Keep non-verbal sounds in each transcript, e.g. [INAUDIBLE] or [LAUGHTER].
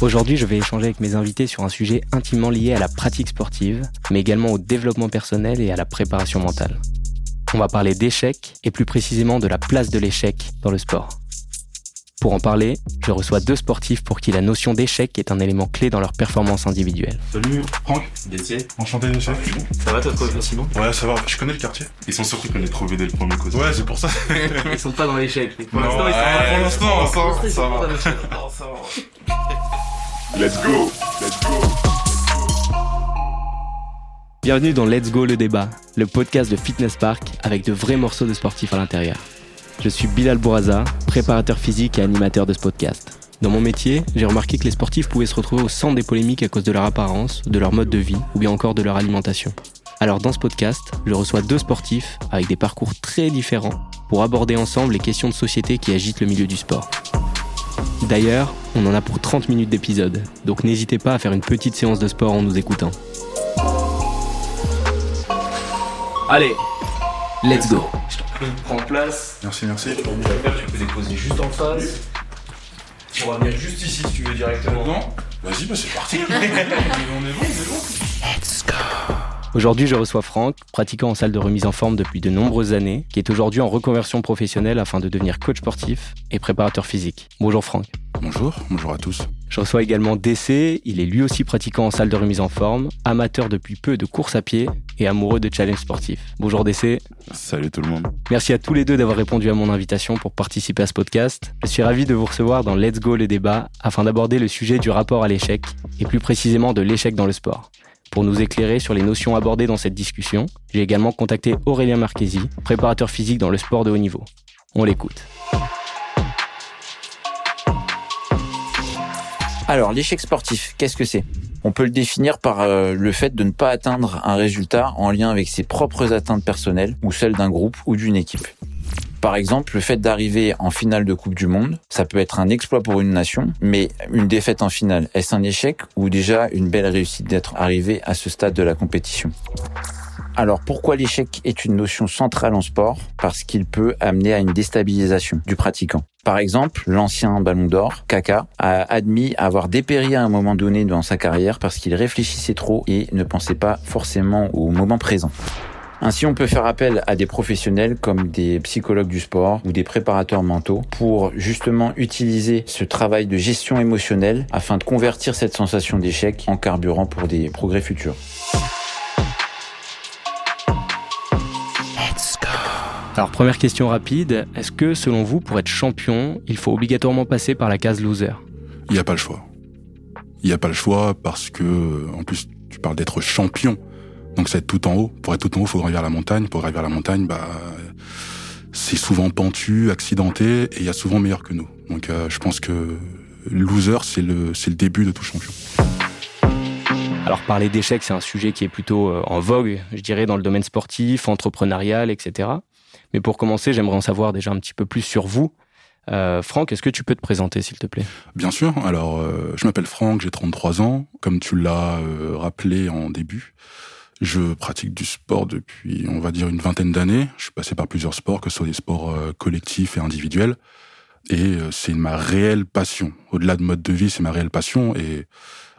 Aujourd'hui, je vais échanger avec mes invités sur un sujet intimement lié à la pratique sportive, mais également au développement personnel et à la préparation mentale. On va parler d'échecs et plus précisément de la place de l'échec dans le sport. Pour en parler, je reçois deux sportifs pour qui la notion d'échec est un élément clé dans leur performance individuelle. Salut Franck, Détier. enchanté de chef. Ça va, t'as trouvé facilement Ouais, ça va, je connais le quartier. Ils sont surpris qu'on ait trouvé dès le premier cause. Ouais, c'est pour ça. [LAUGHS] Ils sont pas dans l'échec. Pour l'instant, pour l'instant, ça, ça va. [LAUGHS] [LAUGHS] Let's go Let's go Bienvenue dans Let's Go le débat, le podcast de Fitness Park avec de vrais morceaux de sportifs à l'intérieur. Je suis Bilal Bouraza, préparateur physique et animateur de ce podcast. Dans mon métier, j'ai remarqué que les sportifs pouvaient se retrouver au centre des polémiques à cause de leur apparence, de leur mode de vie ou bien encore de leur alimentation. Alors dans ce podcast, je reçois deux sportifs avec des parcours très différents pour aborder ensemble les questions de société qui agitent le milieu du sport. D'ailleurs, on en a pour 30 minutes d'épisode, donc n'hésitez pas à faire une petite séance de sport en nous écoutant. Allez, let's go Prends place. Merci, merci. Tu peux déposer juste en face. On va venir juste ici si tu veux directement. Non Vas-y, bah c'est parti. [LAUGHS] on est bon, on est bon. Aujourd'hui, je reçois Franck, pratiquant en salle de remise en forme depuis de nombreuses années, qui est aujourd'hui en reconversion professionnelle afin de devenir coach sportif et préparateur physique. Bonjour Franck. Bonjour, bonjour à tous. Je reçois également DC, il est lui aussi pratiquant en salle de remise en forme, amateur depuis peu de course à pied et amoureux de challenge sportifs. Bonjour DC, Salut tout le monde. merci à tous les deux d'avoir répondu à mon invitation pour participer à ce podcast. Je suis ravi de vous recevoir dans Let's Go le débat afin d'aborder le sujet du rapport à l'échec et plus précisément de l'échec dans le sport. Pour nous éclairer sur les notions abordées dans cette discussion, j'ai également contacté Aurélien Marchesi, préparateur physique dans le sport de haut niveau. On l'écoute. Alors, l'échec sportif, qu'est-ce que c'est? On peut le définir par euh, le fait de ne pas atteindre un résultat en lien avec ses propres atteintes personnelles ou celles d'un groupe ou d'une équipe. Par exemple, le fait d'arriver en finale de Coupe du Monde, ça peut être un exploit pour une nation, mais une défaite en finale, est-ce un échec ou déjà une belle réussite d'être arrivé à ce stade de la compétition? Alors pourquoi l'échec est une notion centrale en sport? Parce qu'il peut amener à une déstabilisation du pratiquant. Par exemple, l'ancien ballon d'or, Kaka, a admis avoir dépéri à un moment donné dans sa carrière parce qu'il réfléchissait trop et ne pensait pas forcément au moment présent. Ainsi, on peut faire appel à des professionnels comme des psychologues du sport ou des préparateurs mentaux pour justement utiliser ce travail de gestion émotionnelle afin de convertir cette sensation d'échec en carburant pour des progrès futurs. Alors première question rapide, est-ce que selon vous, pour être champion, il faut obligatoirement passer par la case loser? Il n'y a pas le choix. Il n'y a pas le choix parce que, en plus, tu parles d'être champion. Donc c'est être tout en haut. Pour être tout en haut, il faut gravir la montagne. Pour gravir la montagne, bah, c'est souvent pentu, accidenté, et il y a souvent meilleur que nous. Donc euh, je pense que loser, c'est le, c'est le début de tout champion. Alors parler d'échec, c'est un sujet qui est plutôt euh, en vogue, je dirais, dans le domaine sportif, entrepreneurial, etc. Mais pour commencer, j'aimerais en savoir déjà un petit peu plus sur vous. Euh, Franck, est-ce que tu peux te présenter, s'il te plaît? Bien sûr. Alors, euh, je m'appelle Franck, j'ai 33 ans. Comme tu l'as euh, rappelé en début, je pratique du sport depuis, on va dire, une vingtaine d'années. Je suis passé par plusieurs sports, que ce soit des sports euh, collectifs et individuels. Et euh, c'est ma réelle passion. Au-delà de mode de vie, c'est ma réelle passion. Et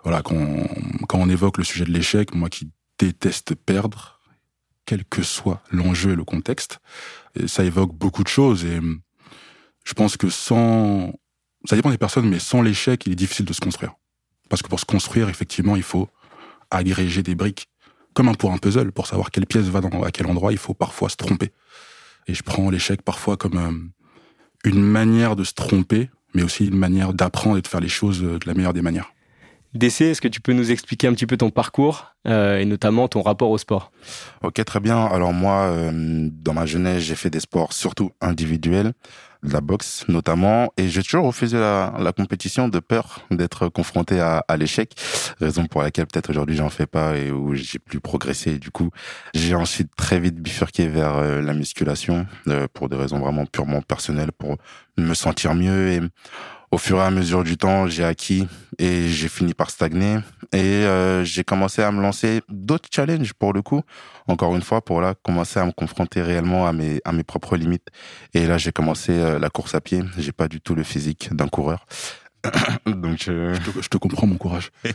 voilà, quand on, quand on évoque le sujet de l'échec, moi qui déteste perdre, quel que soit l'enjeu et le contexte, ça évoque beaucoup de choses. Et hum, je pense que sans, ça dépend des personnes, mais sans l'échec, il est difficile de se construire. Parce que pour se construire, effectivement, il faut agréger des briques, comme un pour un puzzle, pour savoir quelle pièce va dans, à quel endroit, il faut parfois se tromper. Et je prends l'échec parfois comme euh, une manière de se tromper, mais aussi une manière d'apprendre et de faire les choses euh, de la meilleure des manières. DC, est-ce que tu peux nous expliquer un petit peu ton parcours euh, et notamment ton rapport au sport? Ok, très bien. Alors moi, euh, dans ma jeunesse, j'ai fait des sports surtout individuels, de la boxe notamment, et j'ai toujours refusé la, compétition de peur d'être confronté à, à l'échec, raison pour laquelle peut-être aujourd'hui j'en fais pas et où j'ai plus progressé. Du coup, j'ai ensuite très vite bifurqué vers euh, la musculation euh, pour des raisons vraiment purement personnelles, pour me sentir mieux et au fur et à mesure du temps, j'ai acquis et j'ai fini par stagner et euh, j'ai commencé à me lancer d'autres challenges pour le coup. Encore une fois, pour là commencer à me confronter réellement à mes à mes propres limites. Et là, j'ai commencé euh, la course à pied. J'ai pas du tout le physique d'un coureur, [COUGHS] donc, euh, Je te, je te comprends, mon courage. [LAUGHS]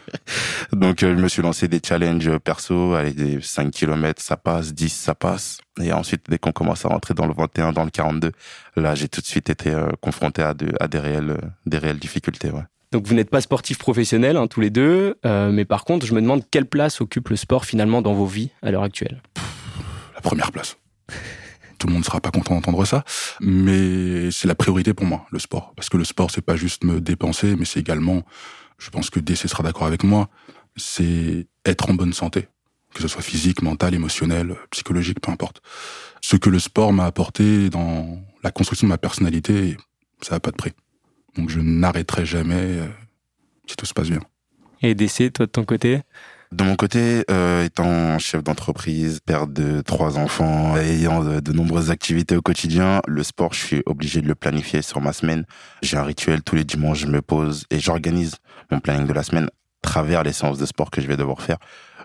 donc euh, je me suis lancé des challenges perso, allez, des 5 km, ça passe, 10, ça passe. Et ensuite, dès qu'on commence à rentrer dans le 21, dans le 42, là, j'ai tout de suite été euh, confronté à, de- à des réelles, euh, des réelles difficultés, ouais. Donc vous n'êtes pas sportif professionnel, hein, tous les deux, euh, mais par contre, je me demande quelle place occupe le sport finalement dans vos vies à l'heure actuelle? La première place. [LAUGHS] Tout le monde ne sera pas content d'entendre ça, mais c'est la priorité pour moi, le sport. Parce que le sport, c'est pas juste me dépenser, mais c'est également, je pense que DC sera d'accord avec moi, c'est être en bonne santé. Que ce soit physique, mental, émotionnel, psychologique, peu importe. Ce que le sport m'a apporté dans la construction de ma personnalité, ça n'a pas de prix. Donc je n'arrêterai jamais euh, si tout se passe bien. Et DC, toi de ton côté? De mon côté, euh, étant chef d'entreprise, père de trois enfants, ayant de, de nombreuses activités au quotidien, le sport, je suis obligé de le planifier sur ma semaine. J'ai un rituel tous les dimanches, je me pose et j'organise mon planning de la semaine travers les séances de sport que je vais devoir faire.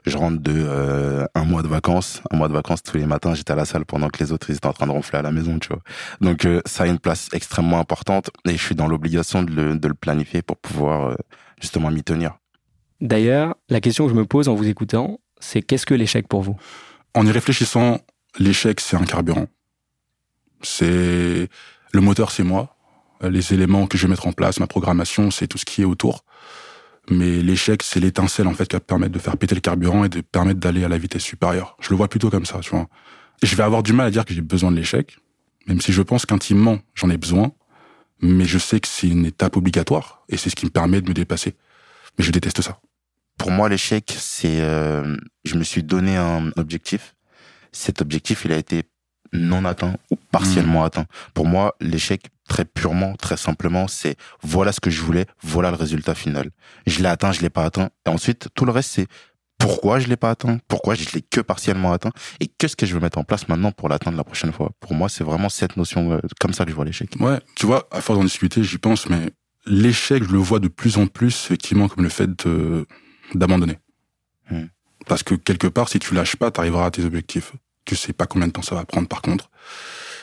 Je rentre de euh, un mois de vacances, un mois de vacances tous les matins, j'étais à la salle pendant que les autres ils étaient en train de ronfler à la maison, tu vois. Donc euh, ça a une place extrêmement importante et je suis dans l'obligation de le, de le planifier pour pouvoir euh, justement m'y tenir. D'ailleurs, la question que je me pose en vous écoutant, c'est qu'est-ce que l'échec pour vous? En y réfléchissant, l'échec, c'est un carburant. C'est le moteur, c'est moi. Les éléments que je vais mettre en place, ma programmation, c'est tout ce qui est autour. Mais l'échec, c'est l'étincelle en fait qui va permettre de faire péter le carburant et de permettre d'aller à la vitesse supérieure. Je le vois plutôt comme ça, tu vois. Et je vais avoir du mal à dire que j'ai besoin de l'échec, même si je pense qu'intimement j'en ai besoin. Mais je sais que c'est une étape obligatoire et c'est ce qui me permet de me dépasser. Mais je déteste ça. Pour moi, l'échec, c'est, euh, je me suis donné un objectif. Cet objectif, il a été non atteint ou partiellement atteint. Pour moi, l'échec, très purement, très simplement, c'est voilà ce que je voulais, voilà le résultat final. Je l'ai atteint, je l'ai pas atteint. Et ensuite, tout le reste, c'est pourquoi je l'ai pas atteint, pourquoi je l'ai que partiellement atteint, et qu'est-ce que je veux mettre en place maintenant pour l'atteindre la prochaine fois? Pour moi, c'est vraiment cette notion, euh, comme ça que je vois l'échec. Ouais, tu vois, à force d'en discuter, j'y pense, mais l'échec, je le vois de plus en plus, effectivement, comme le fait de- d'abandonner. Hmm. Parce que quelque part, si tu lâches pas, tu arriveras à tes objectifs. Tu sais pas combien de temps ça va prendre, par contre.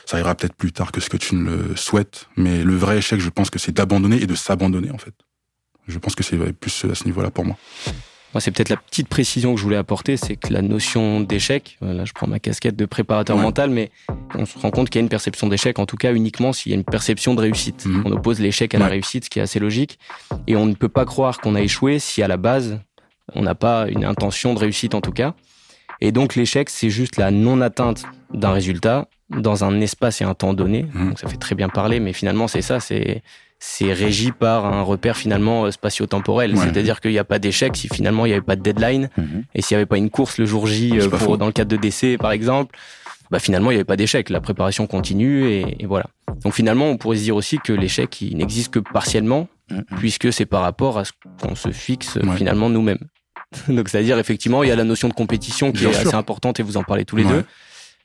Ça arrivera peut-être plus tard que ce que tu ne le souhaites. Mais le vrai échec, je pense que c'est d'abandonner et de s'abandonner, en fait. Je pense que c'est plus à ce niveau-là pour moi. Moi, c'est peut-être la petite précision que je voulais apporter, c'est que la notion d'échec, euh, là je prends ma casquette de préparateur Ouais. mental, mais on se rend compte qu'il y a une perception d'échec, en tout cas uniquement s'il y a une perception de réussite. Mhm. On oppose l'échec à la réussite, ce qui est assez logique, et on ne peut pas croire qu'on a échoué si à la base on n'a pas une intention de réussite en tout cas. Et donc l'échec, c'est juste la non-atteinte d'un résultat dans un espace et un temps donné. Mhm. Donc ça fait très bien parler, mais finalement c'est ça, c'est c'est régi par un repère finalement euh, spatio-temporel. Ouais. C'est-à-dire qu'il n'y a pas d'échec si finalement il n'y avait pas de deadline Mhm. et s'il n'y avait pas une course le jour J euh, pour, dans le cadre de décès par exemple, bah finalement il n'y avait pas d'échec. La préparation continue et, et voilà. Donc finalement on pourrait se dire aussi que l'échec il n'existe que partiellement Mhm. puisque c'est par rapport à ce qu'on se fixe Ouais. finalement nous-mêmes. [LAUGHS] Donc c'est-à-dire effectivement il y a la notion de compétition qui Bien est sûr. assez importante et vous en parlez tous les Ouais. deux.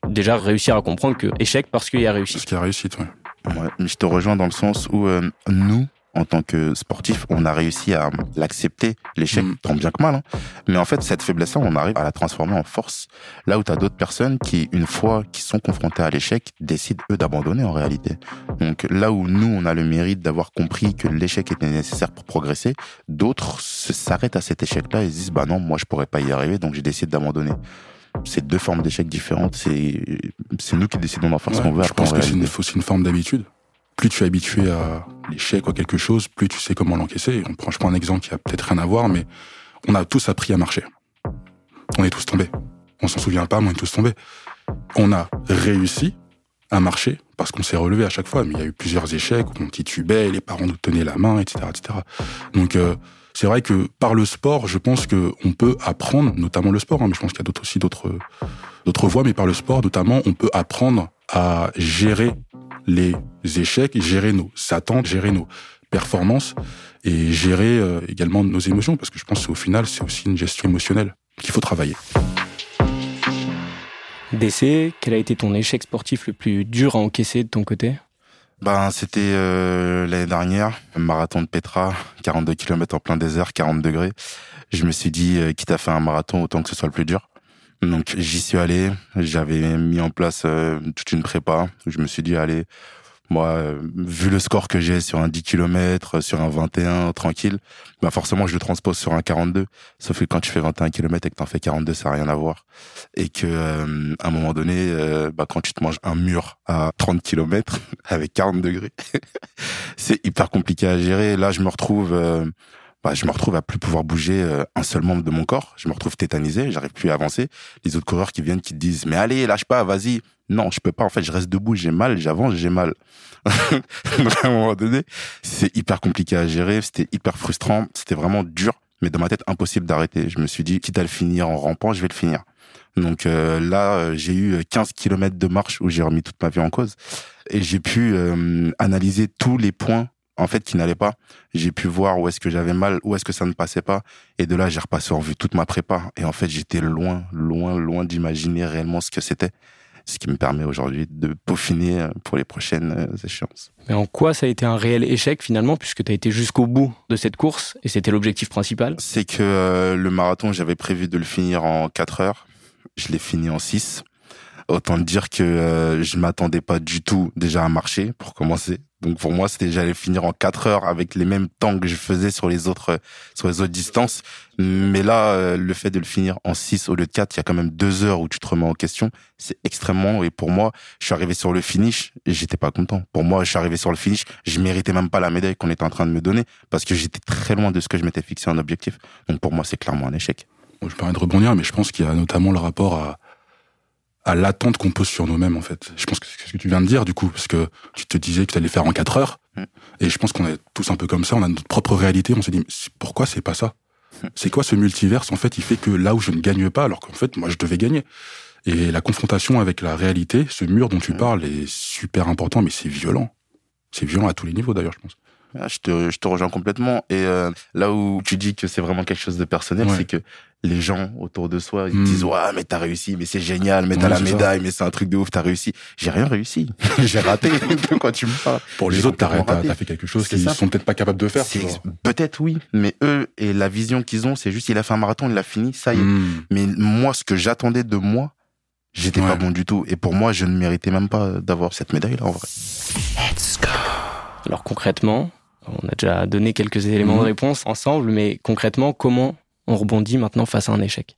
Déjà réussir à comprendre que échec parce qu'il y a réussi. Ce qui a réussi, ouais. Ouais, mais je te rejoins dans le sens où euh, nous, en tant que sportifs, on a réussi à l'accepter, l'échec, Mm. tant bien que mal. hein. Mais en fait, cette faiblesse-là, on arrive à la transformer en force. Là où tu as d'autres personnes qui, une fois qu'ils sont confrontés à l'échec, décident, eux, d'abandonner en réalité. Donc là où nous, on a le mérite d'avoir compris que l'échec était nécessaire pour progresser, d'autres s'arrêtent à cet échec-là et se disent, bah non, moi, je pourrais pas y arriver, donc j'ai décidé d'abandonner. C'est deux formes d'échecs différentes. C'est c'est nous qui décidons d'en faire ce Ouais, qu'on veut. je pense que c'est une, une forme d'habitude. Plus tu es habitué à l'échec ou à quelque chose, plus tu sais comment l'encaisser. On prend, je prends un exemple qui a peut-être rien à voir, mais on a tous appris à marcher. On est tous tombés. On s'en souvient pas, mais on est tous tombés. On a réussi à marcher parce qu'on s'est relevé à chaque fois, mais il y a eu plusieurs échecs où on titubait, les parents nous tenaient la main, etc., etc. Donc euh, c'est vrai que par le sport, je pense que on peut apprendre, notamment le sport, hein, mais je pense qu'il y a aussi d'autres d'autres voies, mais par le sport notamment, on peut apprendre à gérer les échecs, gérer nos attentes, gérer nos performances et gérer euh, également nos émotions, parce que je pense qu'au final, c'est aussi une gestion émotionnelle qu'il faut travailler. DC, quel a été ton échec sportif le plus dur à encaisser de ton côté? Ben, c'était euh, l'année dernière, marathon de Petra, 42 km en plein désert, 40 degrés. Je me suis dit, euh, quitte à faire un marathon, autant que ce soit le plus dur. Donc j'y suis allé, j'avais mis en place euh, toute une prépa. Je me suis dit, allez, Moi, euh, vu le score que j'ai sur un 10 km, sur un 21, tranquille, bah forcément je le transpose sur un 42. Sauf que quand tu fais 21 km et que t'en fais 42, ça n'a rien à voir. Et que euh, à un moment donné, euh, bah, quand tu te manges un mur à 30 km [LAUGHS] avec 40 degrés, [LAUGHS] c'est hyper compliqué à gérer. Là, je me retrouve bah, je me retrouve à plus pouvoir bouger un seul membre de mon corps. Je me retrouve tétanisé, j'arrive plus à avancer. Les autres coureurs qui viennent, qui te disent, mais allez, lâche pas, vas-y. Non, je peux pas. En fait, je reste debout, j'ai mal, j'avance, j'ai mal. [LAUGHS] à un moment donné, c'est hyper compliqué à gérer. C'était hyper frustrant. C'était vraiment dur, mais dans ma tête, impossible d'arrêter. Je me suis dit, quitte à le finir en rampant, je vais le finir. Donc euh, là, euh, j'ai eu 15 kilomètres de marche où j'ai remis toute ma vie en cause et j'ai pu euh, analyser tous les points en fait qui n'allaient pas. J'ai pu voir où est-ce que j'avais mal, où est-ce que ça ne passait pas et de là, j'ai repassé en vue toute ma prépa et en fait, j'étais loin, loin, loin d'imaginer réellement ce que c'était ce qui me permet aujourd'hui de peaufiner euh, pour les prochaines euh, échéances. Mais en quoi ça a été un réel échec finalement, puisque tu as été jusqu'au bout de cette course et c'était l'objectif principal? C'est que euh, le marathon, j'avais prévu de le finir en 4 heures. Je l'ai fini en 6. Autant dire que je m'attendais pas du tout déjà à marcher pour commencer. Donc pour moi, c'était j'allais finir en 4 heures avec les mêmes temps que je faisais sur les autres sur les autres distances. Mais là, euh, le fait de le finir en 6 au lieu de 4, il y a quand même deux heures où tu te remets en question. C'est extrêmement. Et pour moi, je suis arrivé sur le finish j'étais pas content. Pour moi, je suis arrivé sur le finish, je méritais même pas la médaille qu'on était en train de me donner parce que j'étais très loin de ce que je m'étais fixé en objectif. Donc pour moi, c'est clairement un échec. je permets de rebondir, mais je pense qu'il y a notamment le rapport à à l'attente qu'on pose sur nous-mêmes en fait. Je pense que c'est ce que tu viens de dire du coup, parce que tu te disais que tu allais faire en 4 heures, mm. et je pense qu'on est tous un peu comme ça, on a notre propre réalité, on se dit pourquoi c'est pas ça? Mm. C'est quoi ce multiverse en fait Il fait que là où je ne gagne pas, alors qu'en fait moi je devais gagner. Et la confrontation avec la réalité, ce mur dont tu mm. parles est super important, mais c'est violent. C'est violent à tous les niveaux d'ailleurs, je pense. Ah, je te, je te rejoins complètement. Et euh, là où tu dis que c'est vraiment quelque chose de personnel, c'est que les gens autour de soi ils hmm. disent ouais mais t'as réussi, mais c'est génial, mais t'as la médaille, mais c'est un truc de ouf, t'as réussi. J'ai rien réussi, [LAUGHS] j'ai raté. [LAUGHS] Quand tu me parles. Pour les autres, t'as as fait quelque chose qu'ils sont peut-être pas capables de faire. Peut-être oui, mais eux et la vision qu'ils ont, c'est juste il a fait un marathon, il l'a fini, ça y est. Hmm. Mais moi, ce que j'attendais de moi, j'étais pas bon du tout. Et pour moi, je ne méritais même pas d'avoir cette médaille là en vrai. Let's go. Alors concrètement, on a déjà donné quelques éléments de mhm. réponse ensemble, mais concrètement, comment on rebondit maintenant face à un échec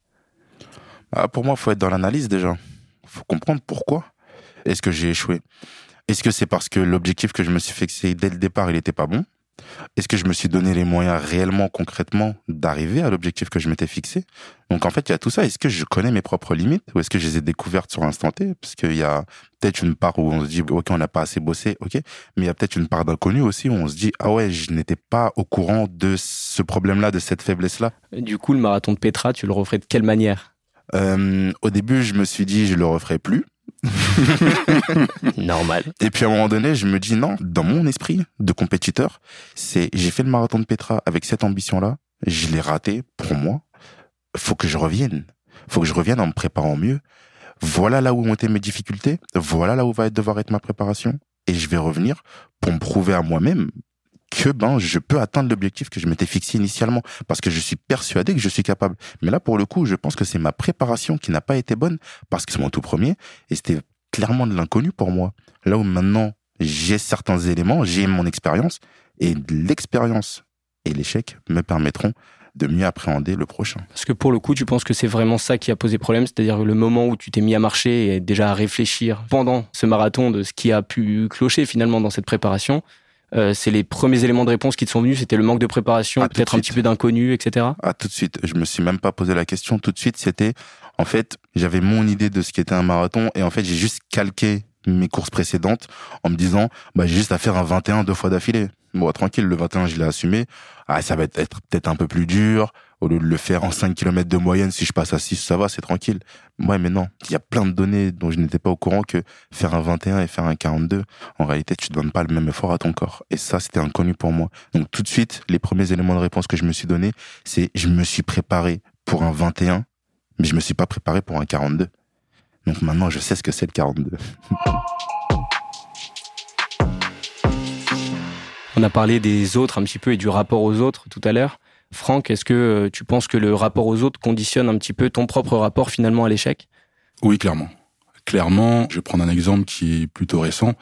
ah, Pour moi, il faut être dans l'analyse déjà. Il faut comprendre pourquoi est-ce que j'ai échoué. Est-ce que c'est parce que l'objectif que je me suis fixé dès le départ, il n'était pas bon? Est-ce que je me suis donné les moyens réellement, concrètement, d'arriver à l'objectif que je m'étais fixé? Donc en fait, il y a tout ça. Est-ce que je connais mes propres limites ou est-ce que je les ai découvertes sur l'instant T? Parce qu'il y a peut-être une part où on se dit, ok, on n'a pas assez bossé, ok. Mais il y a peut-être une part d'inconnu aussi où on se dit, ah ouais, je n'étais pas au courant de ce problème-là, de cette faiblesse-là. Du coup, le marathon de Petra, tu le referais de quelle manière? Euh, Au début, je me suis dit, je le referai plus. [LAUGHS] Normal. Et puis à un moment donné, je me dis non, dans mon esprit de compétiteur, c'est j'ai fait le marathon de Petra avec cette ambition-là, je l'ai raté pour moi. Faut que je revienne. Faut que je revienne en me préparant mieux. Voilà là où ont été mes difficultés. Voilà là où va devoir être ma préparation. Et je vais revenir pour me prouver à moi-même que ben je peux atteindre l'objectif que je m'étais fixé initialement parce que je suis persuadé que je suis capable. Mais là pour le coup, je pense que c'est ma préparation qui n'a pas été bonne parce que c'est mon tout premier et c'était clairement de l'inconnu pour moi. Là où maintenant j'ai certains éléments, j'ai mon expérience et l'expérience et l'échec me permettront de mieux appréhender le prochain. Parce que pour le coup, tu penses que c'est vraiment ça qui a posé problème, c'est-à-dire le moment où tu t'es mis à marcher et déjà à réfléchir pendant ce marathon de ce qui a pu clocher finalement dans cette préparation, euh, c'est les premiers éléments de réponse qui te sont venus, c'était le manque de préparation, ah, peut-être un petit peu d'inconnu, etc. Ah, tout de suite. Je me suis même pas posé la question. Tout de suite, c'était, en fait, j'avais mon idée de ce qu'était un marathon et en fait, j'ai juste calqué mes courses précédentes en me disant, bah, j'ai juste à faire un 21 deux fois d'affilée. Bon, tranquille, le 21, je l'ai assumé. Ah, ça va être peut-être un peu plus dur au lieu de le faire en 5 km de moyenne, si je passe à 6, ça va, c'est tranquille. Ouais, mais non, il y a plein de données dont je n'étais pas au courant que faire un 21 et faire un 42, en réalité, tu ne donnes pas le même effort à ton corps. Et ça, c'était inconnu pour moi. Donc tout de suite, les premiers éléments de réponse que je me suis donné, c'est je me suis préparé pour un 21, mais je me suis pas préparé pour un 42. Donc maintenant, je sais ce que c'est le 42. [LAUGHS] On a parlé des autres un petit peu et du rapport aux autres tout à l'heure. Franck, est-ce que euh, tu penses que le rapport aux autres conditionne un petit peu ton propre rapport finalement à l'échec? Oui, clairement. Clairement, je vais prendre un exemple qui est plutôt récent.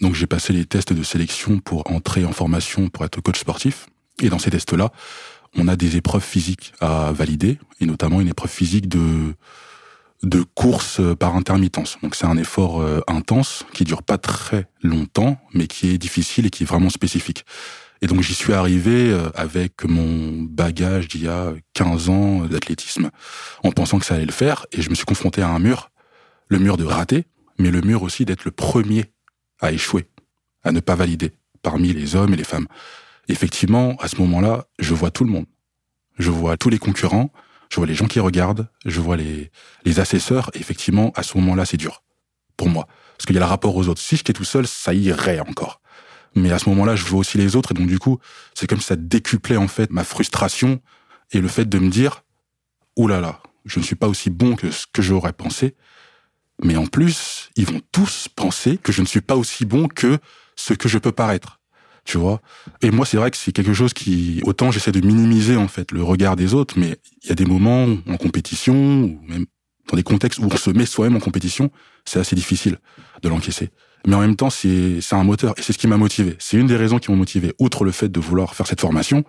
Donc j'ai passé les tests de sélection pour entrer en formation pour être coach sportif. Et dans ces tests-là, on a des épreuves physiques à valider, et notamment une épreuve physique de de course par intermittence. Donc c'est un effort euh, intense qui dure pas très longtemps, mais qui est difficile et qui est vraiment spécifique. Et donc j'y suis arrivé euh, avec mon bagage d'il y a 15 ans d'athlétisme, en pensant que ça allait le faire, et je me suis confronté à un mur, le mur de rater, mais le mur aussi d'être le premier à échouer, à ne pas valider, parmi les hommes et les femmes. Effectivement, à ce moment-là, je vois tout le monde. Je vois tous les concurrents, je vois les gens qui regardent, je vois les, les assesseurs, et effectivement, à ce moment-là, c'est dur. Pour moi. Parce qu'il y a le rapport aux autres. Si j'étais tout seul, ça irait encore. Mais à ce moment-là, je vois aussi les autres, et donc du coup, c'est comme si ça décuplait en fait ma frustration et le fait de me dire, oh là là, je ne suis pas aussi bon que ce que j'aurais pensé. Mais en plus, ils vont tous penser que je ne suis pas aussi bon que ce que je peux paraître. Tu vois Et moi, c'est vrai que c'est quelque chose qui, autant j'essaie de minimiser en fait le regard des autres, mais il y a des moments en compétition ou même dans des contextes où on se met soi-même en compétition, c'est assez difficile de l'encaisser. Mais en même temps, c'est un moteur et c'est ce qui m'a motivé. C'est une des raisons qui m'ont motivé. Outre le fait de vouloir faire cette formation,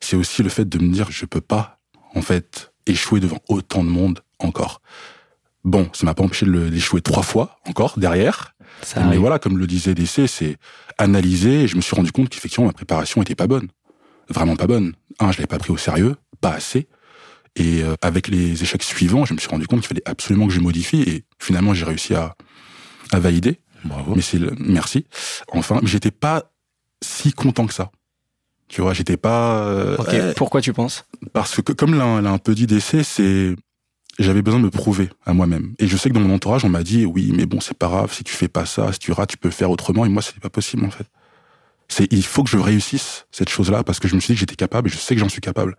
c'est aussi le fait de me dire je peux pas en fait échouer devant autant de monde encore. Bon, ça m'a pas empêché d'échouer trois fois encore derrière. Ça mais arrive. voilà, comme le disait DC, c'est analyser et je me suis rendu compte qu'effectivement ma préparation était pas bonne. Vraiment pas bonne. Un, je l'avais pas pris au sérieux, pas assez. Et euh, avec les échecs suivants, je me suis rendu compte qu'il fallait absolument que je modifie et finalement j'ai réussi à, à valider. Bravo. Mais c'est le, merci. Enfin, mais j'étais pas si content que ça. Tu vois, j'étais pas euh, Ok, euh, pourquoi tu penses? parce que comme l'a un peu dit DC, c'est j'avais besoin de me prouver à moi-même. Et je sais que dans mon entourage, on m'a dit oui, mais bon, c'est pas grave, si tu fais pas ça, si tu rates, tu peux faire autrement. Et moi, c'est pas possible en fait. C'est il faut que je réussisse cette chose-là parce que je me suis dit que j'étais capable et je sais que j'en suis capable.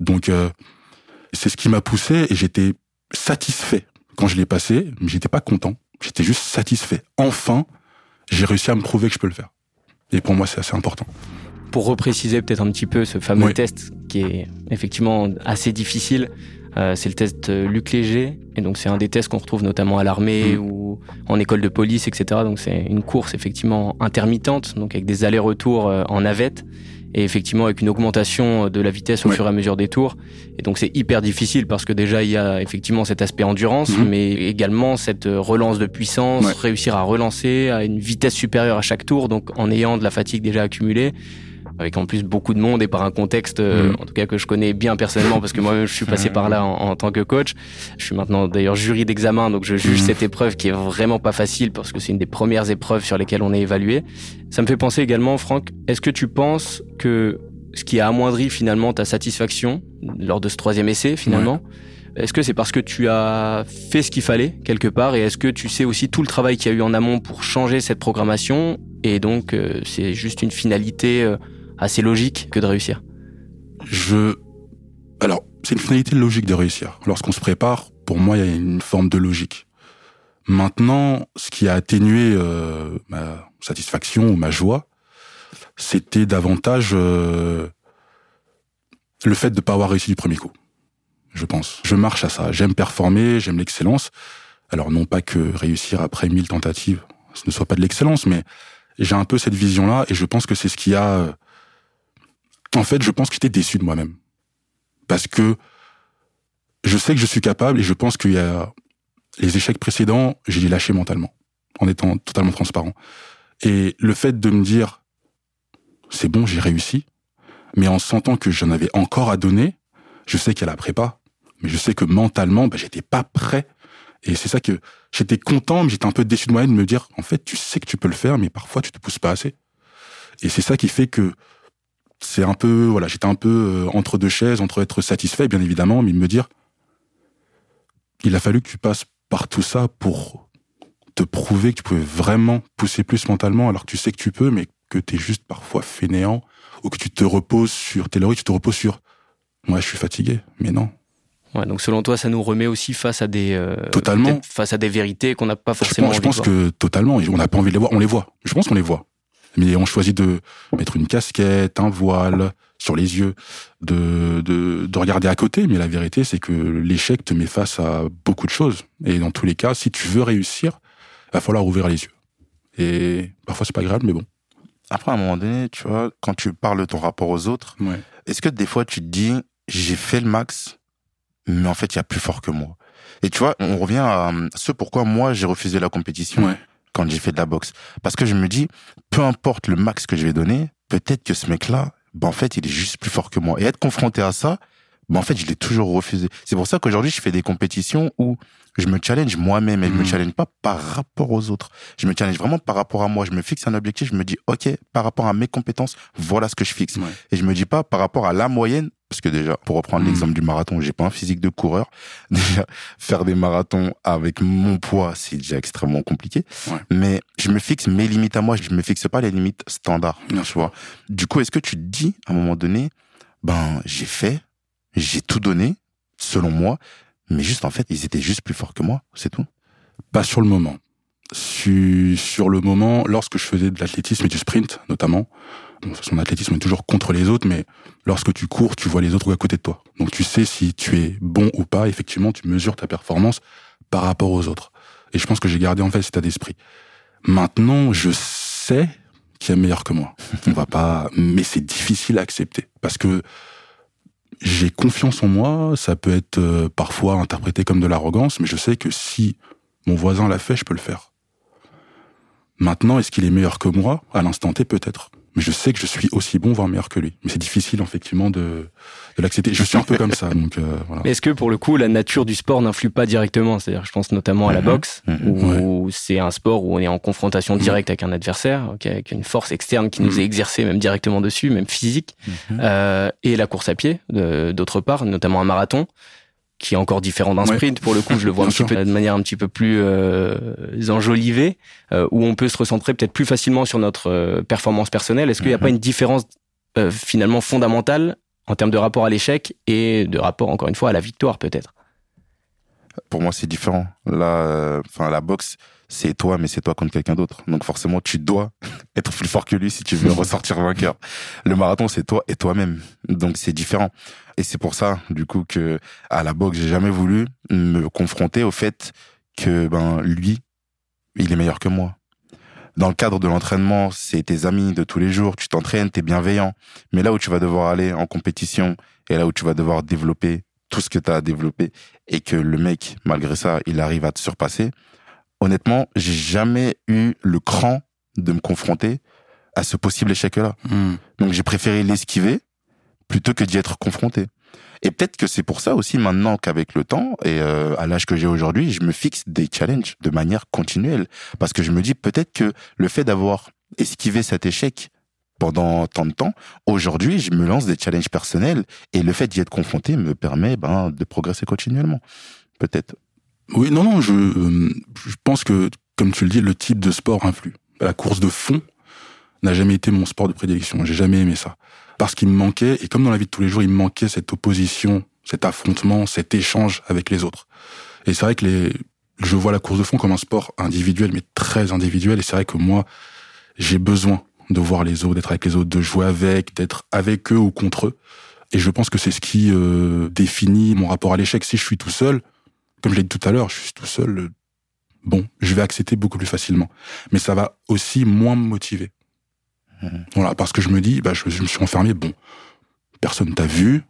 Donc euh, c'est ce qui m'a poussé et j'étais satisfait quand je l'ai passé, mais j'étais pas content. J'étais juste satisfait. Enfin, j'ai réussi à me prouver que je peux le faire. Et pour moi, c'est assez important. Pour repréciser peut-être un petit peu ce fameux Oui. test qui est effectivement assez difficile, euh, c'est le test euh, Luc Léger. Et donc c'est un des tests qu'on retrouve notamment à l'armée Mm. ou en école de police, etc. Donc c'est une course effectivement intermittente, donc avec des allers-retours euh, en navette. Et effectivement avec une augmentation de la vitesse au Ouais. fur et à mesure des tours. Et donc c'est hyper difficile parce que déjà il y a effectivement cet aspect endurance, Mhm. mais également cette relance de puissance, Ouais. réussir à relancer à une vitesse supérieure à chaque tour, donc en ayant de la fatigue déjà accumulée avec en plus beaucoup de monde et par un contexte, euh, Mhm. en tout cas que je connais bien personnellement, parce que moi-même je suis [LAUGHS] passé par là en, en tant que coach. Je suis maintenant d'ailleurs jury d'examen, donc je juge Mhm. cette épreuve qui est vraiment pas facile parce que c'est une des premières épreuves sur lesquelles on est évalué. Ça me fait penser également, Franck, est-ce que tu penses que ce qui a amoindri finalement ta satisfaction lors de ce troisième essai finalement, est-ce que c'est parce que tu as fait ce qu'il fallait quelque part et est-ce que tu sais aussi tout le travail qu'il y a eu en amont pour changer cette programmation et donc euh, c'est juste une finalité euh, assez logique que de réussir Je, alors, c'est une finalité logique de réussir. Lorsqu'on se prépare, pour moi, il y a une forme de logique. Maintenant, ce qui a atténué euh, ma satisfaction ou ma joie, c'était davantage euh, le fait de ne pas avoir réussi du premier coup. Je pense. Je marche à ça. J'aime performer, j'aime l'excellence. Alors non pas que réussir après mille tentatives, ce ne soit pas de l'excellence, mais j'ai un peu cette vision-là et je pense que c'est ce qui a en fait, je pense que j'étais déçu de moi-même. Parce que je sais que je suis capable et je pense qu'il y a les échecs précédents, j'ai lâché mentalement, en étant totalement transparent. Et le fait de me dire, c'est bon, j'ai réussi, mais en sentant que j'en avais encore à donner, je sais qu'il y a la prépa, mais je sais que mentalement, bah, j'étais pas prêt. Et c'est ça que j'étais content, mais j'étais un peu déçu de moi-même de me dire, en fait, tu sais que tu peux le faire, mais parfois tu te pousses pas assez. Et c'est ça qui fait que c'est un peu voilà j'étais un peu euh, entre deux chaises entre être satisfait bien évidemment mais me dire il a fallu que tu passes par tout ça pour te prouver que tu pouvais vraiment pousser plus mentalement alors que tu sais que tu peux mais que tu es juste parfois fainéant ou que tu te reposes sur tes lauriers tu te reposes sur moi je suis fatigué mais non Ouais, donc selon toi, ça nous remet aussi face à des euh, Totalement. face à des vérités qu'on n'a pas je forcément. pense, je envie de pense voir. que totalement on n'a pas envie de les voir on les voit je pense qu'on les voit mais on choisit de mettre une casquette, un voile sur les yeux, de, de, de regarder à côté. Mais la vérité, c'est que l'échec te met face à beaucoup de choses. Et dans tous les cas, si tu veux réussir, va falloir ouvrir les yeux. Et parfois, c'est pas agréable, mais bon. Après, à un moment donné, tu vois, quand tu parles de ton rapport aux autres, Ouais. est-ce que des fois tu te dis, j'ai fait le max, mais en fait, il y a plus fort que moi? Et tu vois, on revient à euh, ce pourquoi moi j'ai refusé la compétition Ouais. Quand j'ai fait de la boxe. Parce que je me dis, peu importe le max que je vais donner, peut-être que ce mec-là, ben en fait, il est juste plus fort que moi. Et être confronté à ça, ben en fait, je l'ai toujours refusé. C'est pour ça qu'aujourd'hui, je fais des compétitions où je me challenge moi-même et je me Mhm. challenge pas par rapport aux autres. Je me challenge vraiment par rapport à moi. Je me fixe un objectif. Je me dis, OK, par rapport à mes compétences, voilà ce que je fixe. Ouais. Et je me dis pas par rapport à la moyenne, parce que déjà, pour reprendre Mhm. l'exemple du marathon, j'ai pas un physique de coureur. [LAUGHS] Déjà, faire des marathons avec mon poids, c'est déjà extrêmement compliqué. Ouais. Mais je me fixe mes limites à moi. Je me fixe pas les limites standards. Bien tu vois. Du coup, est-ce que tu te dis, à un moment donné, ben, j'ai fait, j'ai tout donné, selon moi, mais juste, en fait, ils étaient juste plus forts que moi, c'est tout. Pas sur le moment. Su- sur le moment, lorsque je faisais de l'athlétisme et du sprint, notamment, bon, façon, l'athlétisme est toujours contre les autres, mais lorsque tu cours, tu vois les autres à côté de toi. Donc tu sais si tu es bon ou pas. Effectivement, tu mesures ta performance par rapport aux autres. Et je pense que j'ai gardé en fait cet état d'esprit. Maintenant, je sais qu'il y a meilleur que moi. On va pas, mais c'est difficile à accepter parce que j'ai confiance en moi. Ça peut être euh, parfois interprété comme de l'arrogance, mais je sais que si mon voisin l'a fait, je peux le faire. Maintenant, est-ce qu'il est meilleur que moi? À l'instant T, peut-être. Mais je sais que je suis aussi bon, voire meilleur que lui. Mais c'est difficile, effectivement, de, de l'accepter. Je suis un peu comme ça, donc euh, voilà. Mais est-ce que pour le coup, la nature du sport n'influe pas directement? C'est-à-dire, je pense notamment à la Mhm. boxe, Mhm. où c'est un sport où on est en confrontation directe avec un adversaire, avec une force externe qui nous est exercée même directement dessus, même physique, Euh, et la course à pied, d'autre part, notamment un marathon qui est encore différent d'un Ouais. sprint. Pour le coup, je le vois un petit peu de manière un petit peu plus euh, enjolivée, euh, où on peut se recentrer peut-être plus facilement sur notre euh, performance personnelle. Est-ce qu'il n'y a Mhm. pas une différence euh, finalement fondamentale en termes de rapport à l'échec et de rapport, encore une fois, à la victoire peut-être? Pour moi, c'est différent. Là, euh, enfin, la boxe, c'est toi, mais c'est toi contre quelqu'un d'autre. Donc forcément, tu dois [LAUGHS] être plus fort que lui si tu veux [LAUGHS] ressortir vainqueur. Le marathon, c'est toi et toi-même. Donc c'est différent. Et c'est pour ça, du coup, que à la boxe, j'ai jamais voulu me confronter au fait que ben lui, il est meilleur que moi. Dans le cadre de l'entraînement, c'est tes amis de tous les jours, tu t'entraînes, t'es bienveillant. Mais là où tu vas devoir aller en compétition et là où tu vas devoir développer tout ce que tu as développé et que le mec, malgré ça, il arrive à te surpasser, honnêtement, j'ai jamais eu le cran de me confronter à ce possible échec-là. Hmm. Donc j'ai préféré l'esquiver plutôt que d'y être confronté. Et peut-être que c'est pour ça aussi maintenant qu'avec le temps et euh, à l'âge que j'ai aujourd'hui, je me fixe des challenges de manière continuelle parce que je me dis peut-être que le fait d'avoir esquivé cet échec pendant tant de temps, aujourd'hui, je me lance des challenges personnels et le fait d'y être confronté me permet ben de progresser continuellement. Peut-être. Oui, non, non, je, je pense que, comme tu le dis, le type de sport influe. La course de fond n'a jamais été mon sport de prédilection. J'ai jamais aimé ça. Parce qu'il me manquait, et comme dans la vie de tous les jours, il me manquait cette opposition, cet affrontement, cet échange avec les autres. Et c'est vrai que les, je vois la course de fond comme un sport individuel, mais très individuel. Et c'est vrai que moi, j'ai besoin de voir les autres, d'être avec les autres, de jouer avec, d'être avec eux ou contre eux. Et je pense que c'est ce qui euh, définit mon rapport à l'échec. Si je suis tout seul, comme je l'ai dit tout à l'heure, je suis tout seul. euh, Bon, je vais accepter beaucoup plus facilement. Mais ça va aussi moins me motiver. Mhm. Voilà, parce que je me dis, bah, je, je me suis enfermé, bon, personne t'a vu,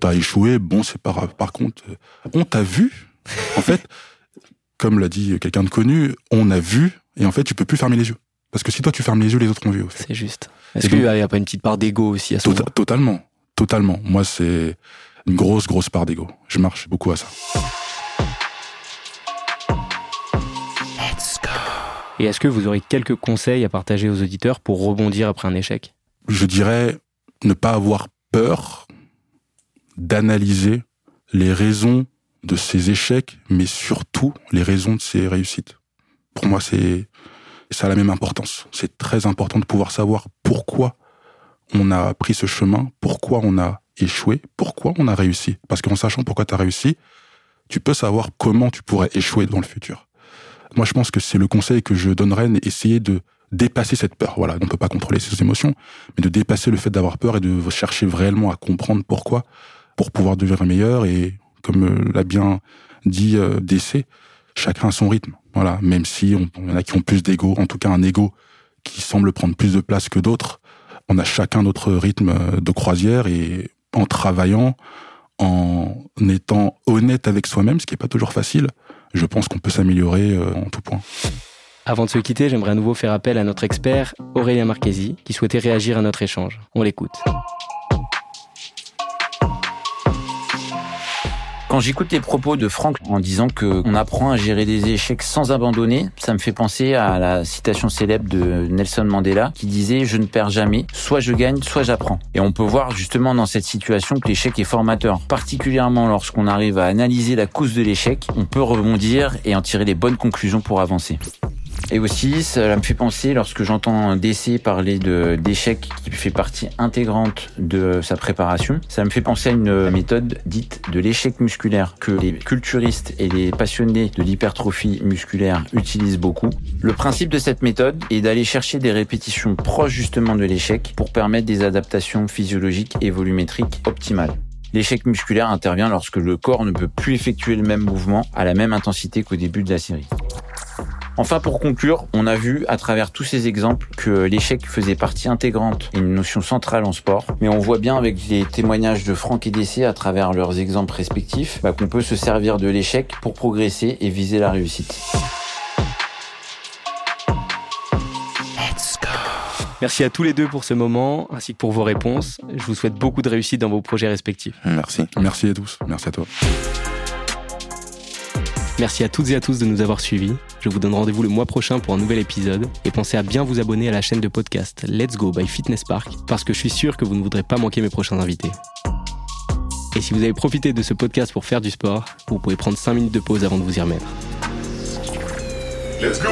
t'as échoué, bon, c'est pas grave. Par contre, euh, on t'a vu. En fait, [LAUGHS] comme l'a dit quelqu'un de connu, on a vu, et en fait, tu peux plus fermer les yeux. Parce que si toi tu fermes les yeux, les autres ont vu. Au fait. C'est juste. Est-ce qu'il n'y a pas une petite part d'ego aussi à ce Tota- moment totalement, totalement. Moi, c'est une grosse, grosse part d'ego. Je marche beaucoup à ça. Et est-ce que vous aurez quelques conseils à partager aux auditeurs pour rebondir après un échec? Je dirais ne pas avoir peur d'analyser les raisons de ses échecs, mais surtout les raisons de ses réussites. Pour moi, c'est ça a la même importance. C'est très important de pouvoir savoir pourquoi on a pris ce chemin, pourquoi on a échoué, pourquoi on a réussi? Parce qu'en sachant pourquoi tu as réussi, tu peux savoir comment tu pourrais échouer dans le futur. Moi, je pense que c'est le conseil que je donnerais, essayer de dépasser cette peur. Voilà, on ne peut pas contrôler ses émotions, mais de dépasser le fait d'avoir peur et de chercher réellement à comprendre pourquoi, pour pouvoir devenir meilleur et, comme euh, l'a bien dit euh, DC, chacun a son rythme. Voilà, même si on, y en a qui ont plus d'ego, en tout cas un ego qui semble prendre plus de place que d'autres. On a chacun notre rythme de croisière et en travaillant, en étant honnête avec soi-même, ce qui est pas toujours facile, je pense qu'on peut s'améliorer euh, en tout point. Avant de se quitter, j'aimerais à nouveau faire appel à notre expert Aurélien Marchesi qui souhaitait réagir à notre échange. On l'écoute. Quand j'écoute les propos de Franck en disant qu'on apprend à gérer des échecs sans abandonner, ça me fait penser à la citation célèbre de Nelson Mandela qui disait je ne perds jamais, soit je gagne, soit j'apprends. Et on peut voir justement dans cette situation que l'échec est formateur. Particulièrement lorsqu'on arrive à analyser la cause de l'échec, on peut rebondir et en tirer les bonnes conclusions pour avancer. Et aussi, ça me fait penser, lorsque j'entends DC parler de d'échec qui fait partie intégrante de sa préparation, ça me fait penser à une méthode dite de l'échec musculaire que les culturistes et les passionnés de l'hypertrophie musculaire utilisent beaucoup. Le principe de cette méthode est d'aller chercher des répétitions proches justement de l'échec pour permettre des adaptations physiologiques et volumétriques optimales. L'échec musculaire intervient lorsque le corps ne peut plus effectuer le même mouvement à la même intensité qu'au début de la série. Enfin, pour conclure, on a vu à travers tous ces exemples que l'échec faisait partie intégrante et une notion centrale en sport. Mais on voit bien avec les témoignages de Franck et Dessé à travers leurs exemples respectifs bah, qu'on peut se servir de l'échec pour progresser et viser la réussite. Merci à tous les deux pour ce moment, ainsi que pour vos réponses. Je vous souhaite beaucoup de réussite dans vos projets respectifs. Merci. Merci à tous. Merci à toi. Merci à toutes et à tous de nous avoir suivis. Je vous donne rendez-vous le mois prochain pour un nouvel épisode et pensez à bien vous abonner à la chaîne de podcast Let's Go by Fitness Park parce que je suis sûr que vous ne voudrez pas manquer mes prochains invités. Et si vous avez profité de ce podcast pour faire du sport, vous pouvez prendre 5 minutes de pause avant de vous y remettre. Let's go